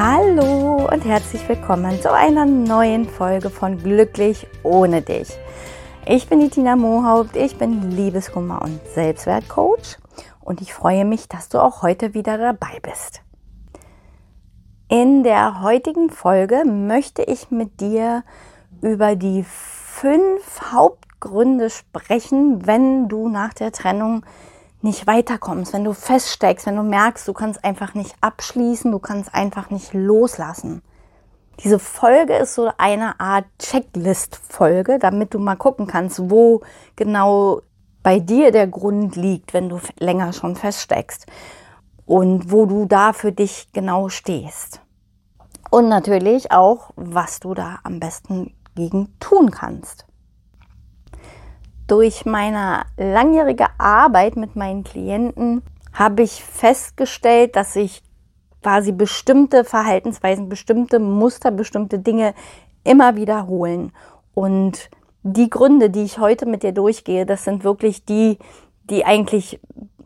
Hallo und herzlich willkommen zu einer neuen Folge von Glücklich ohne dich. Ich bin die Tina Mohaupt, ich bin Liebeskummer und Selbstwertcoach und ich freue mich, dass du auch heute wieder dabei bist. In der heutigen Folge möchte ich mit dir über die fünf Hauptgründe sprechen, wenn du nach der Trennung nicht weiterkommst, wenn du feststeckst, wenn du merkst, du kannst einfach nicht abschließen, du kannst einfach nicht loslassen. Diese Folge ist so eine Art Checklist-Folge, damit du mal gucken kannst, wo genau bei dir der Grund liegt, wenn du länger schon feststeckst und wo du da für dich genau stehst. Und natürlich auch, was du da am besten gegen tun kannst durch meine langjährige Arbeit mit meinen Klienten habe ich festgestellt, dass ich quasi bestimmte Verhaltensweisen, bestimmte Muster, bestimmte Dinge immer wiederholen. Und die Gründe, die ich heute mit dir durchgehe, das sind wirklich die, die eigentlich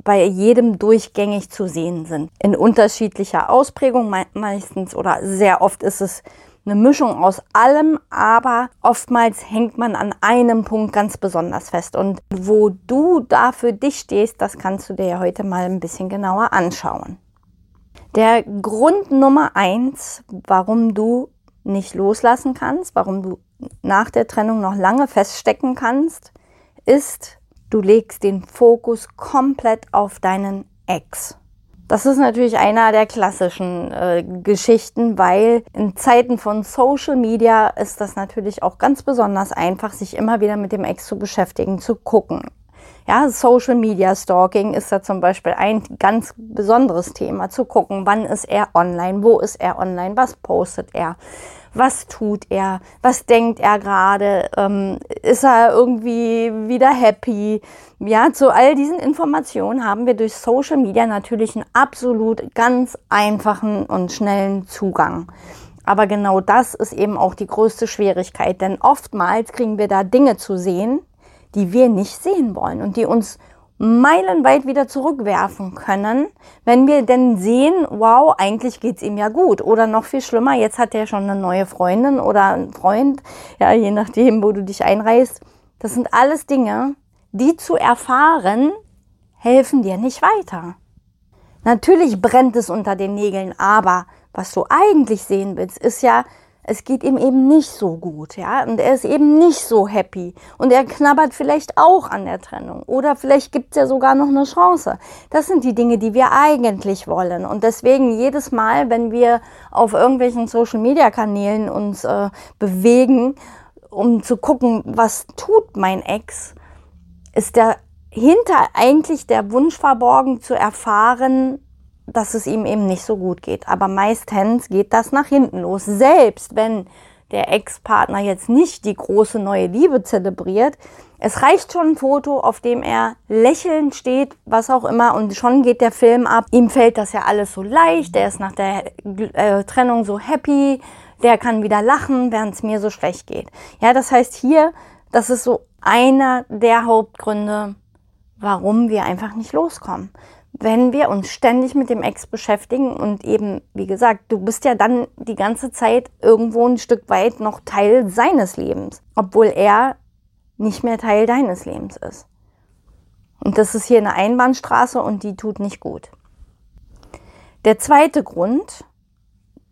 bei jedem durchgängig zu sehen sind. In unterschiedlicher Ausprägung meistens oder sehr oft ist es eine Mischung aus allem, aber oftmals hängt man an einem Punkt ganz besonders fest. Und wo du da für dich stehst, das kannst du dir ja heute mal ein bisschen genauer anschauen. Der Grund Nummer eins, warum du nicht loslassen kannst, warum du nach der Trennung noch lange feststecken kannst, ist, du legst den Fokus komplett auf deinen Ex. Das ist natürlich einer der klassischen äh, Geschichten, weil in Zeiten von Social Media ist das natürlich auch ganz besonders einfach, sich immer wieder mit dem Ex zu beschäftigen, zu gucken. Ja, Social Media Stalking ist da zum Beispiel ein ganz besonderes Thema, zu gucken, wann ist er online, wo ist er online, was postet er was tut er, was denkt er gerade, ähm, ist er irgendwie wieder happy. Ja, zu all diesen Informationen haben wir durch Social Media natürlich einen absolut ganz einfachen und schnellen Zugang. Aber genau das ist eben auch die größte Schwierigkeit, denn oftmals kriegen wir da Dinge zu sehen, die wir nicht sehen wollen und die uns meilenweit wieder zurückwerfen können, wenn wir denn sehen, wow, eigentlich geht's ihm ja gut. Oder noch viel schlimmer, jetzt hat er schon eine neue Freundin oder einen Freund, ja, je nachdem, wo du dich einreißt. Das sind alles Dinge, die zu erfahren, helfen dir nicht weiter. Natürlich brennt es unter den Nägeln, aber was du eigentlich sehen willst, ist ja, es geht ihm eben nicht so gut, ja, und er ist eben nicht so happy. Und er knabbert vielleicht auch an der Trennung. Oder vielleicht gibt es ja sogar noch eine Chance. Das sind die Dinge, die wir eigentlich wollen. Und deswegen jedes Mal, wenn wir auf irgendwelchen Social-Media-Kanälen uns äh, bewegen, um zu gucken, was tut mein Ex, ist dahinter eigentlich der Wunsch verborgen zu erfahren, dass es ihm eben nicht so gut geht. Aber meistens geht das nach hinten los. Selbst wenn der Ex-Partner jetzt nicht die große neue Liebe zelebriert, es reicht schon ein Foto, auf dem er lächelnd steht, was auch immer, und schon geht der Film ab. Ihm fällt das ja alles so leicht, er ist nach der äh, Trennung so happy, der kann wieder lachen, während es mir so schlecht geht. Ja, das heißt hier, das ist so einer der Hauptgründe, warum wir einfach nicht loskommen wenn wir uns ständig mit dem Ex beschäftigen und eben, wie gesagt, du bist ja dann die ganze Zeit irgendwo ein Stück weit noch Teil seines Lebens, obwohl er nicht mehr Teil deines Lebens ist. Und das ist hier eine Einbahnstraße und die tut nicht gut. Der zweite Grund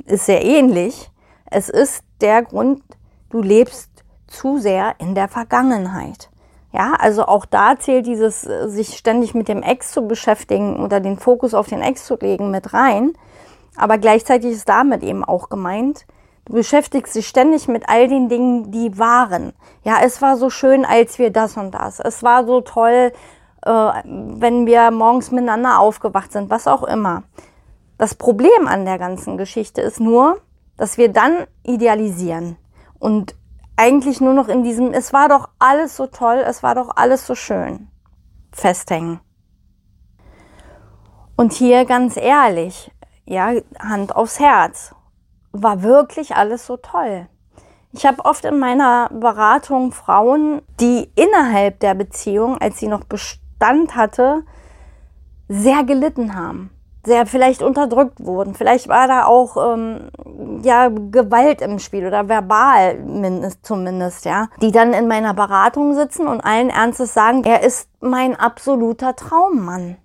ist sehr ähnlich. Es ist der Grund, du lebst zu sehr in der Vergangenheit. Ja, also auch da zählt dieses, äh, sich ständig mit dem Ex zu beschäftigen oder den Fokus auf den Ex zu legen mit rein. Aber gleichzeitig ist damit eben auch gemeint, du beschäftigst dich ständig mit all den Dingen, die waren. Ja, es war so schön, als wir das und das. Es war so toll, äh, wenn wir morgens miteinander aufgewacht sind, was auch immer. Das Problem an der ganzen Geschichte ist nur, dass wir dann idealisieren und eigentlich nur noch in diesem, es war doch alles so toll, es war doch alles so schön, festhängen. Und hier ganz ehrlich, ja, Hand aufs Herz, war wirklich alles so toll. Ich habe oft in meiner Beratung Frauen, die innerhalb der Beziehung, als sie noch Bestand hatte, sehr gelitten haben sehr vielleicht unterdrückt wurden. Vielleicht war da auch ähm, ja Gewalt im Spiel oder verbal zumindest, ja. Die dann in meiner Beratung sitzen und allen Ernstes sagen, er ist mein absoluter Traummann.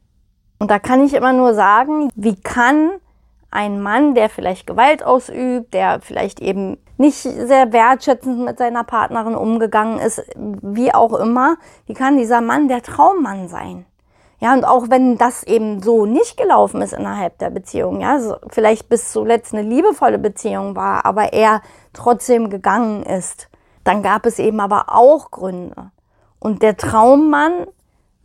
Und da kann ich immer nur sagen, wie kann ein Mann, der vielleicht Gewalt ausübt, der vielleicht eben nicht sehr wertschätzend mit seiner Partnerin umgegangen ist, wie auch immer, wie kann dieser Mann der Traummann sein? Ja, und auch wenn das eben so nicht gelaufen ist innerhalb der Beziehung, ja, so vielleicht bis zuletzt eine liebevolle Beziehung war, aber er trotzdem gegangen ist, dann gab es eben aber auch Gründe. Und der Traummann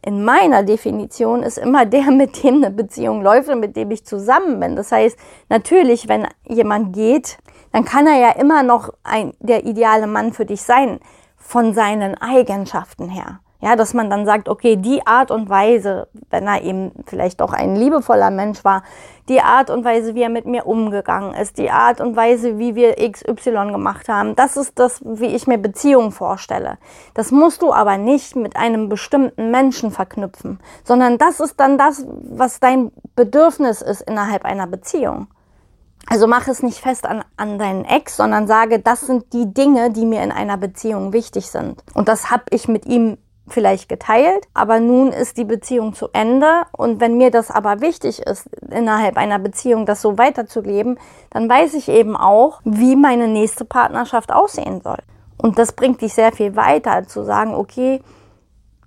in meiner Definition ist immer der, mit dem eine Beziehung läuft und mit dem ich zusammen bin. Das heißt, natürlich, wenn jemand geht, dann kann er ja immer noch ein, der ideale Mann für dich sein, von seinen Eigenschaften her. Ja, dass man dann sagt, okay, die Art und Weise, wenn er eben vielleicht auch ein liebevoller Mensch war, die Art und Weise, wie er mit mir umgegangen ist, die Art und Weise, wie wir XY gemacht haben, das ist das, wie ich mir Beziehungen vorstelle. Das musst du aber nicht mit einem bestimmten Menschen verknüpfen, sondern das ist dann das, was dein Bedürfnis ist innerhalb einer Beziehung. Also mach es nicht fest an, an deinen Ex, sondern sage, das sind die Dinge, die mir in einer Beziehung wichtig sind. Und das habe ich mit ihm vielleicht geteilt, aber nun ist die Beziehung zu Ende und wenn mir das aber wichtig ist, innerhalb einer Beziehung das so weiterzuleben, dann weiß ich eben auch, wie meine nächste Partnerschaft aussehen soll. Und das bringt dich sehr viel weiter, zu sagen, okay,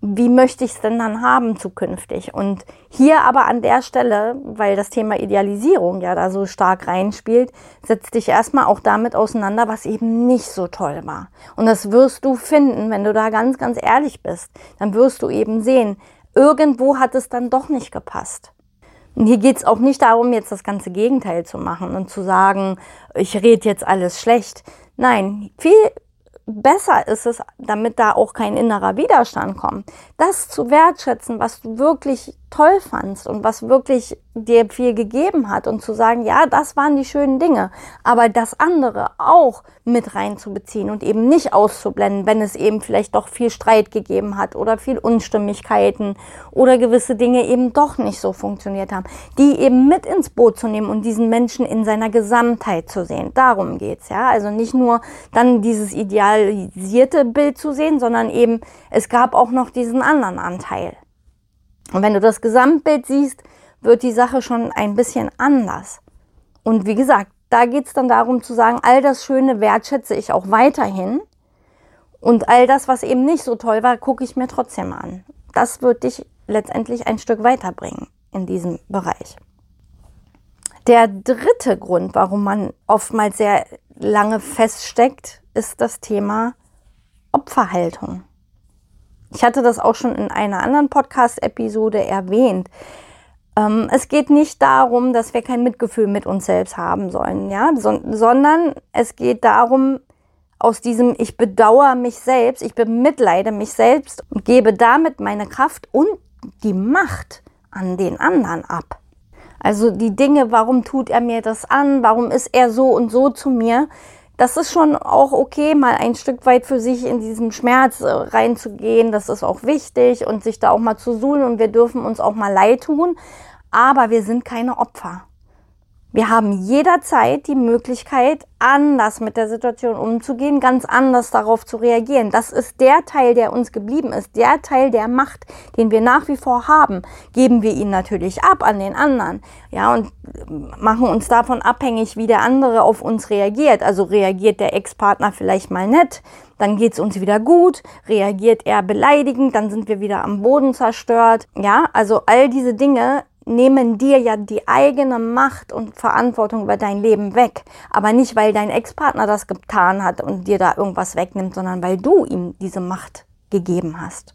wie möchte ich es denn dann haben zukünftig? Und hier aber an der Stelle, weil das Thema Idealisierung ja da so stark reinspielt, setz dich erstmal auch damit auseinander, was eben nicht so toll war. Und das wirst du finden, wenn du da ganz, ganz ehrlich bist. Dann wirst du eben sehen, irgendwo hat es dann doch nicht gepasst. Und hier geht es auch nicht darum, jetzt das ganze Gegenteil zu machen und zu sagen, ich rede jetzt alles schlecht. Nein, viel besser ist es, damit da auch kein innerer Widerstand kommt, das zu wertschätzen, was du wirklich toll fandst und was wirklich dir viel gegeben hat und zu sagen, ja, das waren die schönen Dinge, aber das andere auch mit reinzubeziehen und eben nicht auszublenden, wenn es eben vielleicht doch viel Streit gegeben hat oder viel Unstimmigkeiten oder gewisse Dinge eben doch nicht so funktioniert haben, die eben mit ins Boot zu nehmen und diesen Menschen in seiner Gesamtheit zu sehen. Darum geht's, ja. Also nicht nur dann dieses idealisierte Bild zu sehen, sondern eben, es gab auch noch diesen anderen Anteil. Und wenn du das Gesamtbild siehst, wird die Sache schon ein bisschen anders. Und wie gesagt, da geht es dann darum zu sagen, all das Schöne wertschätze ich auch weiterhin. Und all das, was eben nicht so toll war, gucke ich mir trotzdem an. Das wird dich letztendlich ein Stück weiterbringen in diesem Bereich. Der dritte Grund, warum man oftmals sehr lange feststeckt, ist das Thema Opferhaltung. Ich hatte das auch schon in einer anderen Podcast-Episode erwähnt. Ähm, es geht nicht darum, dass wir kein Mitgefühl mit uns selbst haben sollen, ja, so, sondern es geht darum, aus diesem Ich bedauere mich selbst, ich bemitleide mich selbst und gebe damit meine Kraft und die Macht an den anderen ab. Also die Dinge, warum tut er mir das an, warum ist er so und so zu mir, das ist schon auch okay, mal ein Stück weit für sich in diesen Schmerz äh, reinzugehen. Das ist auch wichtig und sich da auch mal zu suhlen und wir dürfen uns auch mal leid tun. Aber wir sind keine Opfer. Wir haben jederzeit die Möglichkeit, anders mit der Situation umzugehen, ganz anders darauf zu reagieren. Das ist der Teil, der uns geblieben ist, der Teil der Macht, den wir nach wie vor haben. Geben wir ihn natürlich ab an den anderen, ja, und machen uns davon abhängig, wie der andere auf uns reagiert. Also reagiert der Ex-Partner vielleicht mal nett, dann geht's uns wieder gut, reagiert er beleidigend, dann sind wir wieder am Boden zerstört. Ja, also all diese Dinge nehmen dir ja die eigene Macht und Verantwortung über dein Leben weg. Aber nicht, weil dein Ex-Partner das getan hat und dir da irgendwas wegnimmt, sondern weil du ihm diese Macht gegeben hast.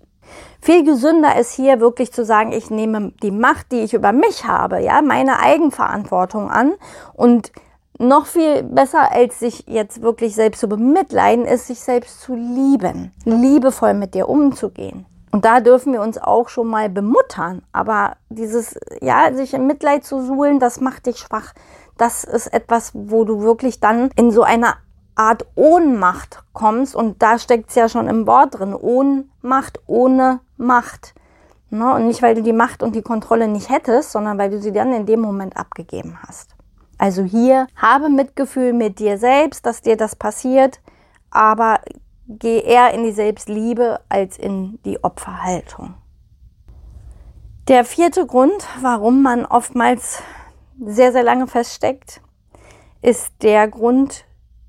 Viel gesünder ist hier wirklich zu sagen, ich nehme die Macht, die ich über mich habe, ja, meine Eigenverantwortung an und noch viel besser, als sich jetzt wirklich selbst zu bemitleiden, ist, sich selbst zu lieben, liebevoll mit dir umzugehen. Und da dürfen wir uns auch schon mal bemuttern. Aber dieses, ja, sich im Mitleid zu suhlen, das macht dich schwach. Das ist etwas, wo du wirklich dann in so einer Art Ohnmacht kommst. Und da steckt es ja schon im Wort drin. Ohnmacht ohne Macht. Ne? Und nicht, weil du die Macht und die Kontrolle nicht hättest, sondern weil du sie dann in dem Moment abgegeben hast. Also hier habe Mitgefühl mit dir selbst, dass dir das passiert, aber geh eher in die Selbstliebe als in die Opferhaltung. Der vierte Grund, warum man oftmals sehr, sehr lange feststeckt, ist der Grund,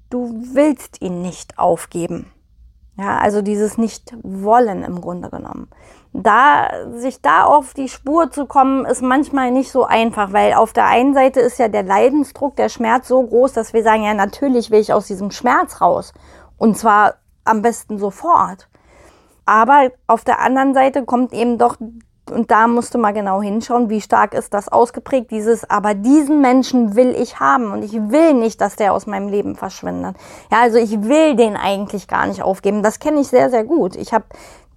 du willst ihn nicht aufgeben. Ja, also dieses Nicht-Wollen im Grunde genommen da, sich da auf die Spur zu kommen, ist manchmal nicht so einfach, weil auf der einen Seite ist ja der Leidensdruck, der Schmerz so groß, dass wir sagen, ja, natürlich will ich aus diesem Schmerz raus. Und zwar am besten sofort. Aber auf der anderen Seite kommt eben doch, und da musst du mal genau hinschauen, wie stark ist das ausgeprägt, dieses, aber diesen Menschen will ich haben und ich will nicht, dass der aus meinem Leben verschwindet. Ja, also ich will den eigentlich gar nicht aufgeben. Das kenne ich sehr, sehr gut. Ich habe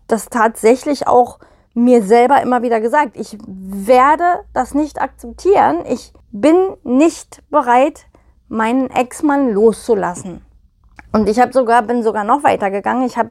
das tatsächlich auch mir selber immer wieder gesagt. Ich werde das nicht akzeptieren. Ich bin nicht bereit, meinen Ex-Mann loszulassen. Und ich habe sogar, bin sogar noch weiter gegangen. Ich habe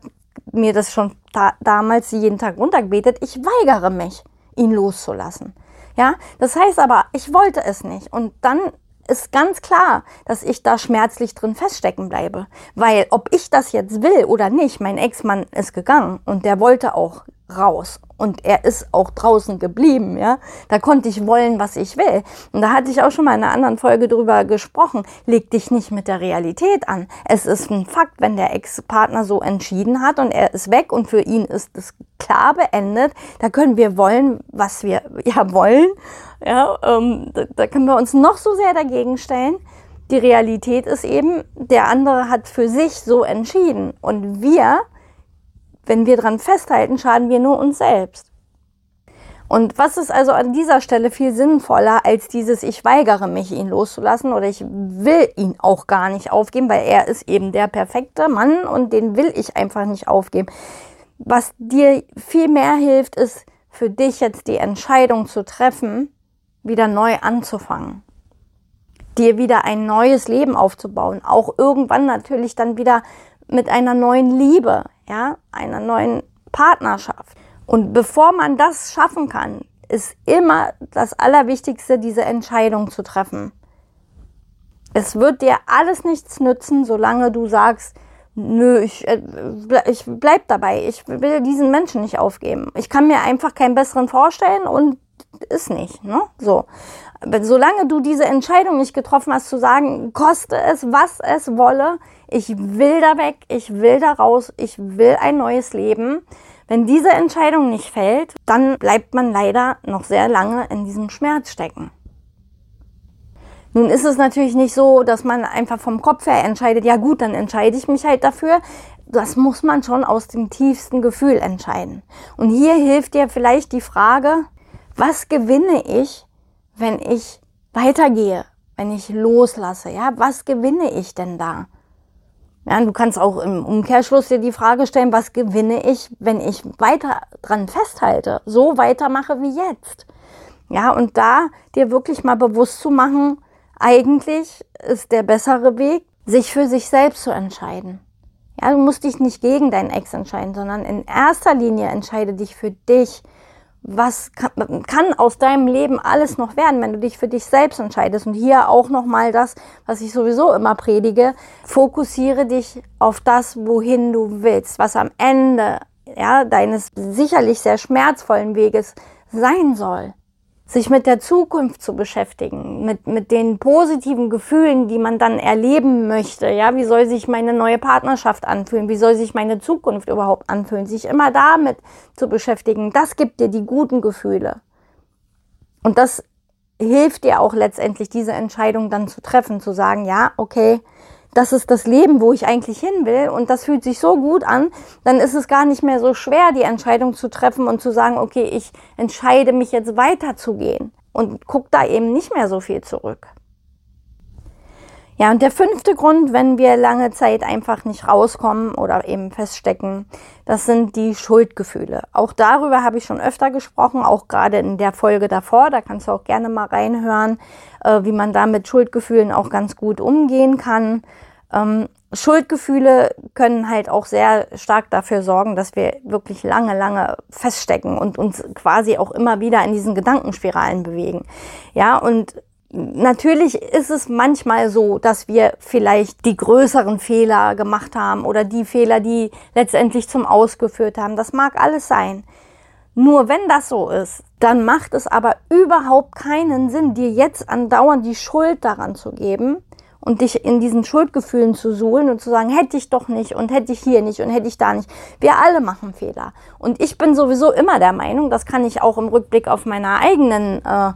mir das schon da, damals jeden Tag runtergebetet. Ich weigere mich, ihn loszulassen. Ja, das heißt aber, ich wollte es nicht. Und dann ist ganz klar, dass ich da schmerzlich drin feststecken bleibe. Weil ob ich das jetzt will oder nicht, mein Ex-Mann ist gegangen und der wollte auch raus. Und er ist auch draußen geblieben, ja. Da konnte ich wollen, was ich will. Und da hatte ich auch schon mal in einer anderen Folge drüber gesprochen. Leg dich nicht mit der Realität an. Es ist ein Fakt, wenn der Ex-Partner so entschieden hat und er ist weg und für ihn ist es klar beendet. Da können wir wollen, was wir ja wollen. Ja, ähm, da, da können wir uns noch so sehr dagegen stellen. Die Realität ist eben, der andere hat für sich so entschieden. Und wir wenn wir dran festhalten, schaden wir nur uns selbst. Und was ist also an dieser Stelle viel sinnvoller als dieses, ich weigere mich, ihn loszulassen oder ich will ihn auch gar nicht aufgeben, weil er ist eben der perfekte Mann und den will ich einfach nicht aufgeben. Was dir viel mehr hilft, ist für dich jetzt die Entscheidung zu treffen, wieder neu anzufangen. Dir wieder ein neues Leben aufzubauen. Auch irgendwann natürlich dann wieder mit einer neuen Liebe ja, einer neuen Partnerschaft. Und bevor man das schaffen kann, ist immer das Allerwichtigste, diese Entscheidung zu treffen. Es wird dir alles nichts nützen, solange du sagst, nö, ich, äh, ich bleib dabei, ich will diesen Menschen nicht aufgeben. Ich kann mir einfach keinen besseren vorstellen und ist nicht, ne? So. Solange du diese Entscheidung nicht getroffen hast, zu sagen, koste es, was es wolle, ich will da weg, ich will da raus, ich will ein neues Leben. Wenn diese Entscheidung nicht fällt, dann bleibt man leider noch sehr lange in diesem Schmerz stecken. Nun ist es natürlich nicht so, dass man einfach vom Kopf her entscheidet, ja gut, dann entscheide ich mich halt dafür. Das muss man schon aus dem tiefsten Gefühl entscheiden. Und hier hilft dir vielleicht die Frage, was gewinne ich, wenn ich weitergehe, wenn ich loslasse? Ja, was gewinne ich denn da? Ja, du kannst auch im Umkehrschluss dir die Frage stellen, was gewinne ich, wenn ich weiter dran festhalte, so weitermache wie jetzt. Ja, und da dir wirklich mal bewusst zu machen, eigentlich ist der bessere Weg, sich für sich selbst zu entscheiden. Ja, du musst dich nicht gegen deinen Ex entscheiden, sondern in erster Linie entscheide dich für dich was kann, kann, aus deinem Leben alles noch werden, wenn du dich für dich selbst entscheidest. Und hier auch nochmal das, was ich sowieso immer predige. Fokussiere dich auf das, wohin du willst, was am Ende ja, deines sicherlich sehr schmerzvollen Weges sein soll sich mit der Zukunft zu beschäftigen, mit, mit den positiven Gefühlen, die man dann erleben möchte. Ja, wie soll sich meine neue Partnerschaft anfühlen? Wie soll sich meine Zukunft überhaupt anfühlen? Sich immer damit zu beschäftigen, das gibt dir die guten Gefühle. Und das hilft dir auch letztendlich, diese Entscheidung dann zu treffen, zu sagen, ja, okay, das ist das Leben, wo ich eigentlich hin will und das fühlt sich so gut an, dann ist es gar nicht mehr so schwer, die Entscheidung zu treffen und zu sagen, okay, ich entscheide mich jetzt weiterzugehen und guck da eben nicht mehr so viel zurück. Ja, und der fünfte Grund, wenn wir lange Zeit einfach nicht rauskommen oder eben feststecken, das sind die Schuldgefühle. Auch darüber habe ich schon öfter gesprochen, auch gerade in der Folge davor. Da kannst du auch gerne mal reinhören, äh, wie man da mit Schuldgefühlen auch ganz gut umgehen kann. Ähm, Schuldgefühle können halt auch sehr stark dafür sorgen, dass wir wirklich lange, lange feststecken und uns quasi auch immer wieder in diesen Gedankenspiralen bewegen. Ja, und Natürlich ist es manchmal so, dass wir vielleicht die größeren Fehler gemacht haben oder die Fehler, die letztendlich zum Ausgeführt haben. Das mag alles sein. Nur wenn das so ist, dann macht es aber überhaupt keinen Sinn, dir jetzt andauernd die Schuld daran zu geben und dich in diesen Schuldgefühlen zu suhlen und zu sagen, hätte ich doch nicht und hätte ich hier nicht und hätte ich da nicht. Wir alle machen Fehler. Und ich bin sowieso immer der Meinung, das kann ich auch im Rückblick auf meiner eigenen äh,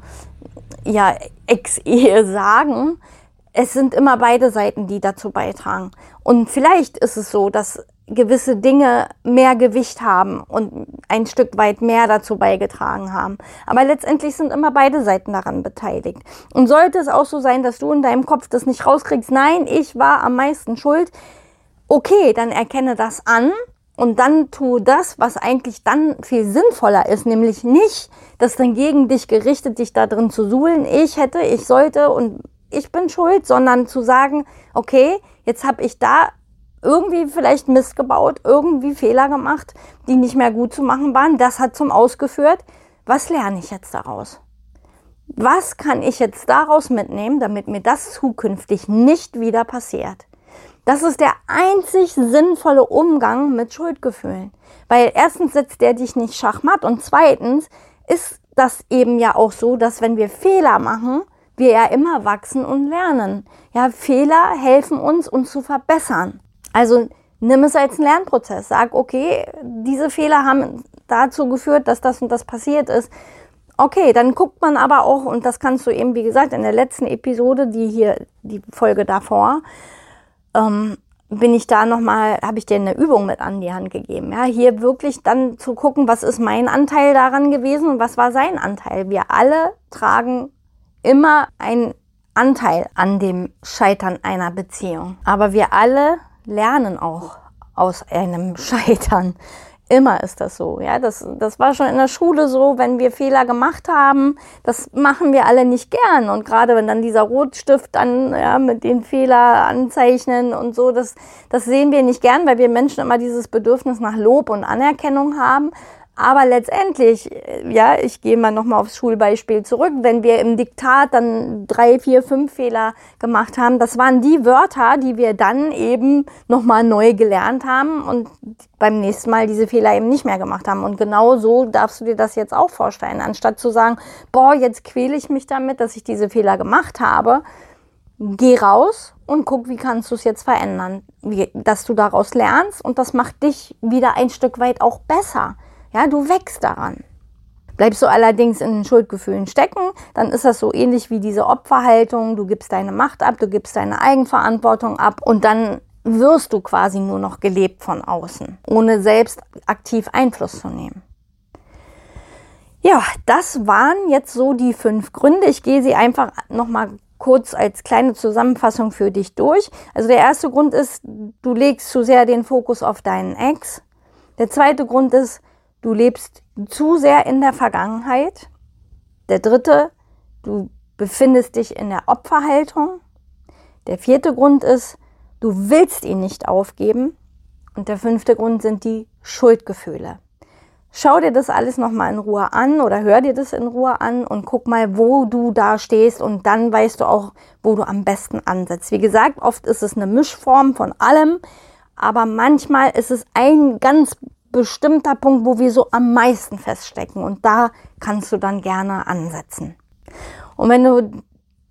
ja, Ex-Ehe sagen, es sind immer beide Seiten, die dazu beitragen. Und vielleicht ist es so, dass gewisse Dinge mehr Gewicht haben und ein Stück weit mehr dazu beigetragen haben. Aber letztendlich sind immer beide Seiten daran beteiligt. Und sollte es auch so sein, dass du in deinem Kopf das nicht rauskriegst, nein, ich war am meisten schuld, okay, dann erkenne das an und dann tu das, was eigentlich dann viel sinnvoller ist, nämlich nicht das dann gegen dich gerichtet, dich da drin zu suhlen, ich hätte, ich sollte und ich bin schuld, sondern zu sagen, okay, jetzt habe ich da irgendwie vielleicht Mist gebaut, irgendwie Fehler gemacht, die nicht mehr gut zu machen waren. Das hat zum Ausgeführt. Was lerne ich jetzt daraus? Was kann ich jetzt daraus mitnehmen, damit mir das zukünftig nicht wieder passiert? Das ist der einzig sinnvolle Umgang mit Schuldgefühlen. Weil erstens setzt der dich nicht schachmatt und zweitens ist das eben ja auch so, dass wenn wir Fehler machen, wir ja immer wachsen und lernen. Ja, Fehler helfen uns, uns zu verbessern. Also nimm es als einen Lernprozess. Sag, okay, diese Fehler haben dazu geführt, dass das und das passiert ist. Okay, dann guckt man aber auch, und das kannst du eben, wie gesagt, in der letzten Episode, die hier, die Folge davor, ähm, bin ich da nochmal, habe ich dir eine Übung mit an die Hand gegeben. Ja, hier wirklich dann zu gucken, was ist mein Anteil daran gewesen und was war sein Anteil. Wir alle tragen immer einen Anteil an dem Scheitern einer Beziehung. Aber wir alle lernen auch aus einem Scheitern. Immer ist das so. Ja, das, das war schon in der Schule so, wenn wir Fehler gemacht haben. Das machen wir alle nicht gern. Und gerade wenn dann dieser Rotstift dann ja, mit den Fehler anzeichnen und so, das, das sehen wir nicht gern, weil wir Menschen immer dieses Bedürfnis nach Lob und Anerkennung haben. Aber letztendlich, äh, ja, ich gehe mal nochmal aufs Schulbeispiel zurück, wenn wir im Diktat dann drei, vier, fünf Fehler gemacht haben, das waren die Wörter, die wir dann eben nochmal neu gelernt haben und beim nächsten Mal diese Fehler eben nicht mehr gemacht haben. Und genau so darfst du dir das jetzt auch vorstellen. Anstatt zu sagen, boah, jetzt quäle ich mich damit, dass ich diese Fehler gemacht habe, geh raus und guck, wie kannst du es jetzt verändern, wie, dass du daraus lernst und das macht dich wieder ein Stück weit auch besser. Ja, du wächst daran. Bleibst du allerdings in den Schuldgefühlen stecken, dann ist das so ähnlich wie diese Opferhaltung. Du gibst deine Macht ab, du gibst deine Eigenverantwortung ab und dann wirst du quasi nur noch gelebt von außen, ohne selbst aktiv Einfluss zu nehmen. Ja, das waren jetzt so die fünf Gründe. Ich gehe sie einfach nochmal kurz als kleine Zusammenfassung für dich durch. Also der erste Grund ist, du legst zu sehr den Fokus auf deinen Ex. Der zweite Grund ist, du lebst zu sehr in der Vergangenheit. Der dritte, du befindest dich in der Opferhaltung. Der vierte Grund ist, du willst ihn nicht aufgeben. Und der fünfte Grund sind die Schuldgefühle. Schau dir das alles nochmal in Ruhe an oder hör dir das in Ruhe an und guck mal, wo du da stehst und dann weißt du auch, wo du am besten ansetzt. Wie gesagt, oft ist es eine Mischform von allem, aber manchmal ist es ein ganz bestimmter Punkt, wo wir so am meisten feststecken. Und da kannst du dann gerne ansetzen. Und wenn du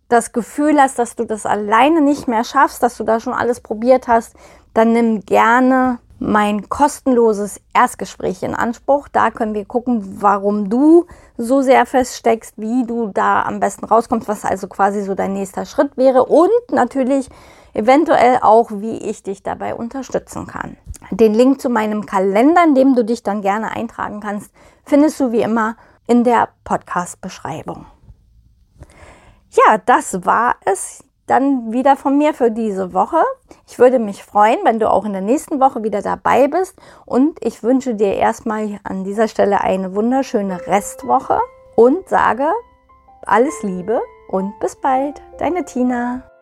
das Gefühl hast, dass du das alleine nicht mehr schaffst, dass du da schon alles probiert hast, dann nimm gerne mein kostenloses Erstgespräch in Anspruch. Da können wir gucken, warum du so sehr feststeckst, wie du da am besten rauskommst, was also quasi so dein nächster Schritt wäre und natürlich eventuell auch, wie ich dich dabei unterstützen kann. Den Link zu meinem Kalender, in dem du dich dann gerne eintragen kannst, findest du wie immer in der Podcast-Beschreibung. Ja, das war es dann wieder von mir für diese Woche. Ich würde mich freuen, wenn du auch in der nächsten Woche wieder dabei bist. Und ich wünsche dir erstmal an dieser Stelle eine wunderschöne Restwoche und sage alles Liebe und bis bald. Deine Tina.